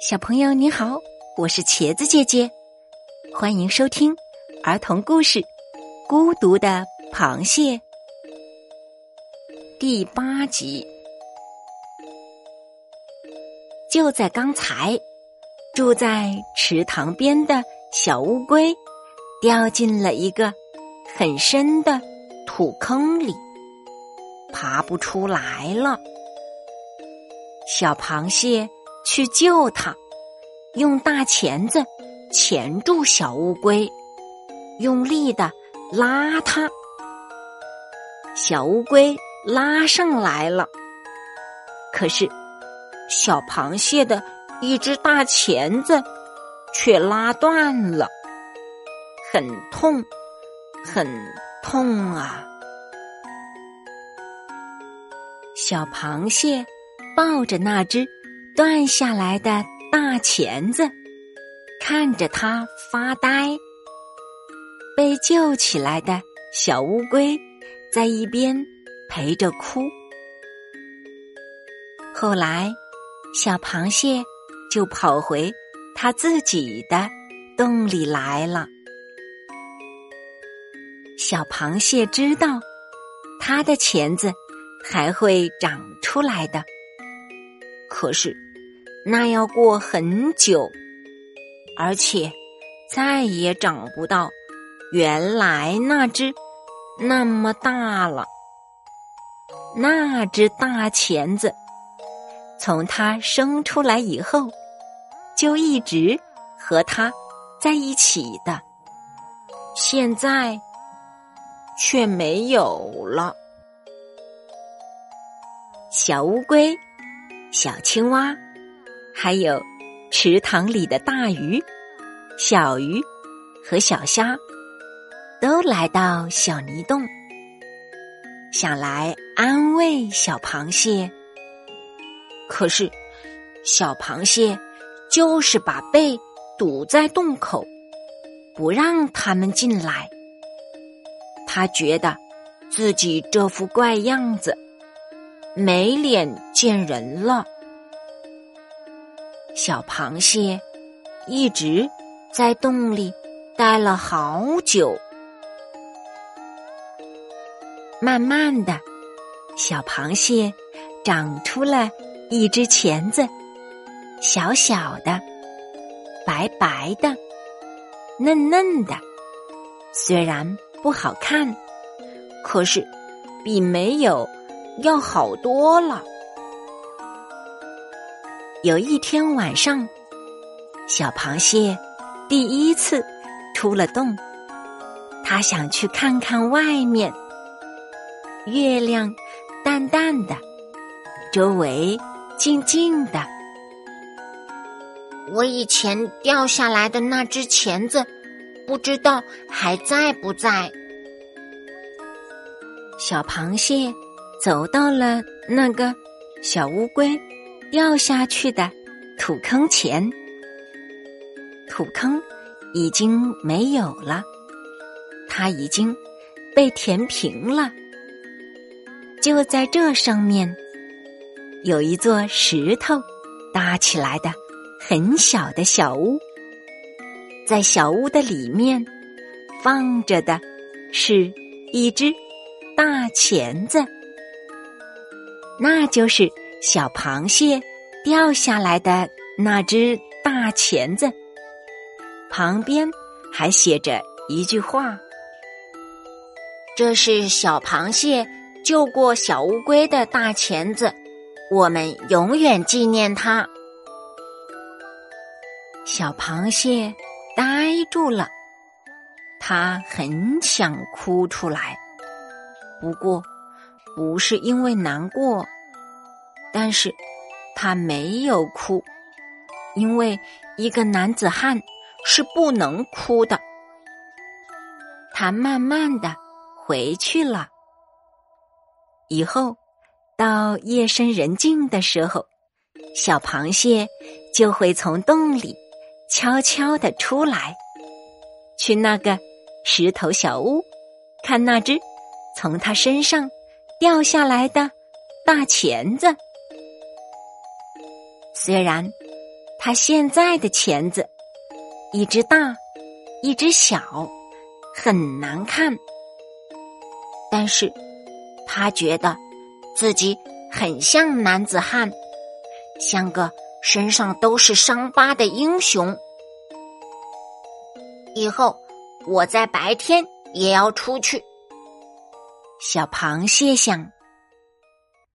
小朋友你好，我是茄子姐姐，欢迎收听儿童故事《孤独的螃蟹》第八集。就在刚才，住在池塘边的小乌龟掉进了一个很深的土坑里，爬不出来了。小螃蟹。去救它，用大钳子钳住小乌龟，用力的拉它。小乌龟拉上来了，可是小螃蟹的一只大钳子却拉断了，很痛，很痛啊！小螃蟹抱着那只。断下来的大钳子，看着它发呆。被救起来的小乌龟在一边陪着哭。后来，小螃蟹就跑回它自己的洞里来了。小螃蟹知道，它的钳子还会长出来的。可是。那要过很久，而且再也长不到原来那只那么大了。那只大钳子从它生出来以后，就一直和它在一起的，现在却没有了。小乌龟，小青蛙。还有池塘里的大鱼、小鱼和小虾，都来到小泥洞，想来安慰小螃蟹。可是小螃蟹就是把背堵在洞口，不让他们进来。他觉得自己这副怪样子，没脸见人了。小螃蟹一直在洞里待了好久，慢慢的，小螃蟹长出了一只钳子，小小的，白白的，嫩嫩的，虽然不好看，可是比没有要好多了。有一天晚上，小螃蟹第一次出了洞，它想去看看外面。月亮淡淡的，周围静静的。我以前掉下来的那只钳子，不知道还在不在。小螃蟹走到了那个小乌龟。掉下去的土坑前，土坑已经没有了，它已经被填平了。就在这上面，有一座石头搭起来的很小的小屋，在小屋的里面放着的是一只大钳子，那就是。小螃蟹掉下来的那只大钳子，旁边还写着一句话：“这是小螃蟹救过小乌龟的大钳子，我们永远纪念它。”小螃蟹呆住了，它很想哭出来，不过不是因为难过。但是，他没有哭，因为一个男子汉是不能哭的。他慢慢的回去了。以后，到夜深人静的时候，小螃蟹就会从洞里悄悄的出来，去那个石头小屋，看那只从他身上掉下来的大钳子。虽然他现在的钳子，一只大，一只小，很难看。但是，他觉得自己很像男子汉，像个身上都是伤疤的英雄。以后我在白天也要出去。小螃蟹想。